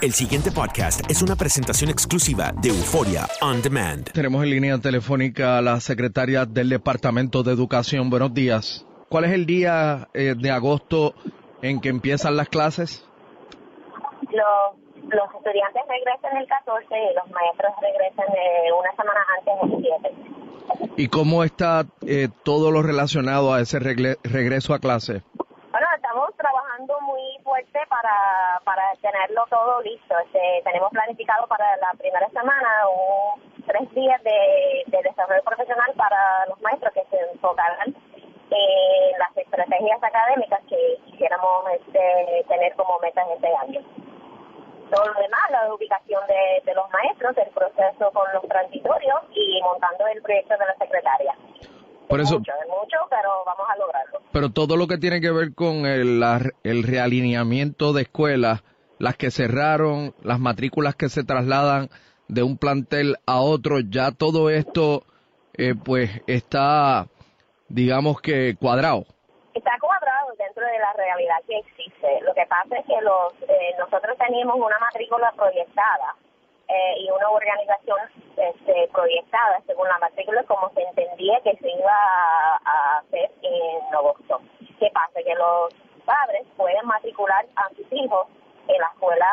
El siguiente podcast es una presentación exclusiva de Euforia On Demand. Tenemos en línea telefónica a la secretaria del Departamento de Educación. Buenos días. ¿Cuál es el día eh, de agosto en que empiezan las clases? Los, los estudiantes regresan el 14 y los maestros regresan eh, una semana antes el 7. ¿Y cómo está eh, todo lo relacionado a ese regle- regreso a clase? Bueno, estamos trabajando muy fuerte para, para tenerlo todo listo. Este, tenemos planificado para la primera semana un, tres días de, de desarrollo profesional para los maestros que se enfocarán en las estrategias académicas que quisiéramos este, tener como metas este año. Todo lo demás, la ubicación de, de los maestros, el proceso con los transitorios y montando el proyecto de la secretaria. Por Es eso, mucho, es mucho, pero vamos a lograrlo. pero todo lo que tiene que ver con el, la- el realineamiento de escuelas, las que cerraron, las matrículas que se trasladan de un plantel a otro, ya todo esto eh, pues está, digamos que cuadrado. está cuadrado dentro de la realidad que existe. Lo que pasa es que los eh, nosotros teníamos una matrícula proyectada eh, y una organización este, proyectada según la matrícula como se entendía que se iba a, a hacer en agosto. ¿Qué pasa? Que los padres pueden matricular a sus hijos en la escuela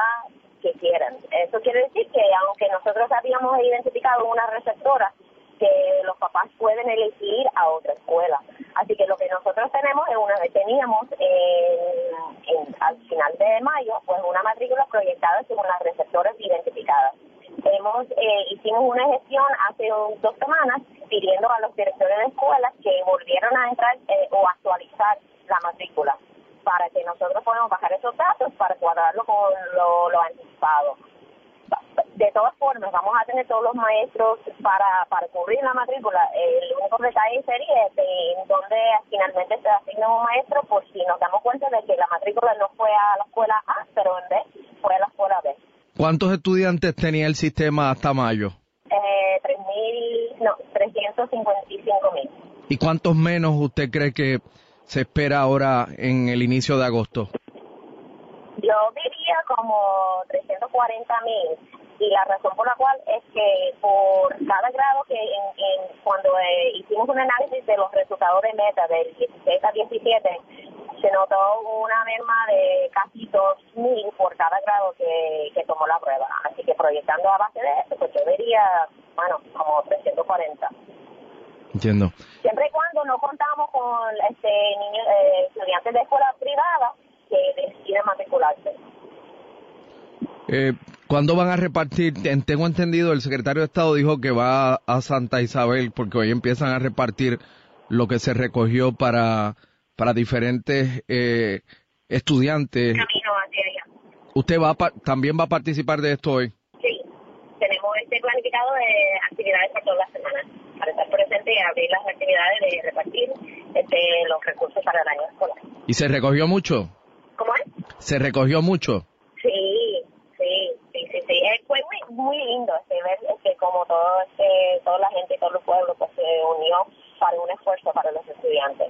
que quieran. Eso quiere decir que aunque nosotros habíamos identificado una receptora que los papás pueden elegir a otra escuela. Así que lo que nosotros tenemos es una teníamos en- en- al final de mayo pues una matrícula proyectada según las receptoras identificadas. Hemos eh, hicimos una gestión hace un- dos semanas pidiendo a los directores de escuelas que volvieran a entrar eh, o actualizar la matrícula para que nosotros podamos bajar esos datos para cuadrarlo con lo, lo anticipado de todas formas, vamos a tener todos los maestros para, para cubrir la matrícula. El único detalle sería de en dónde finalmente se asigna un maestro por si nos damos cuenta de que la matrícula no fue a la escuela A, pero en B fue a la escuela B. ¿Cuántos estudiantes tenía el sistema hasta mayo? Eh, 3.000, no, 355 mil. ¿Y cuántos menos usted cree que se espera ahora en el inicio de agosto? Yo diría como 340 mil y la razón por la cual es que por cada grado que en, cuando eh, hicimos un análisis de los resultados de meta del 16 a 17 se notó una merma de casi 2 mil por cada grado que, que tomó la prueba. Así que proyectando a base de eso, pues yo diría, bueno, como 340. Entiendo. Siempre y cuando no contamos con este niños, eh, estudiantes de escuela privada que deciden matricularse. Eh, ¿Cuándo van a repartir? En- Tengo entendido, el secretario de Estado dijo que va a Santa Isabel porque hoy empiezan a repartir lo que se recogió para, para diferentes eh, estudiantes. Camino hacia allá. ¿Usted va a también va a participar de esto hoy? Sí, tenemos este planificado de actividades para todas las semanas, para estar presente y abrir las actividades de repartir este, los recursos para el año escolar. ¿Y se recogió mucho? ¿Cómo es? ¿Se recogió mucho? Sí, sí, sí, sí, sí. Eh, fue muy, muy lindo este, ver este, como todo, este, toda la gente, todo el pueblo pues, se unió para un esfuerzo para los estudiantes.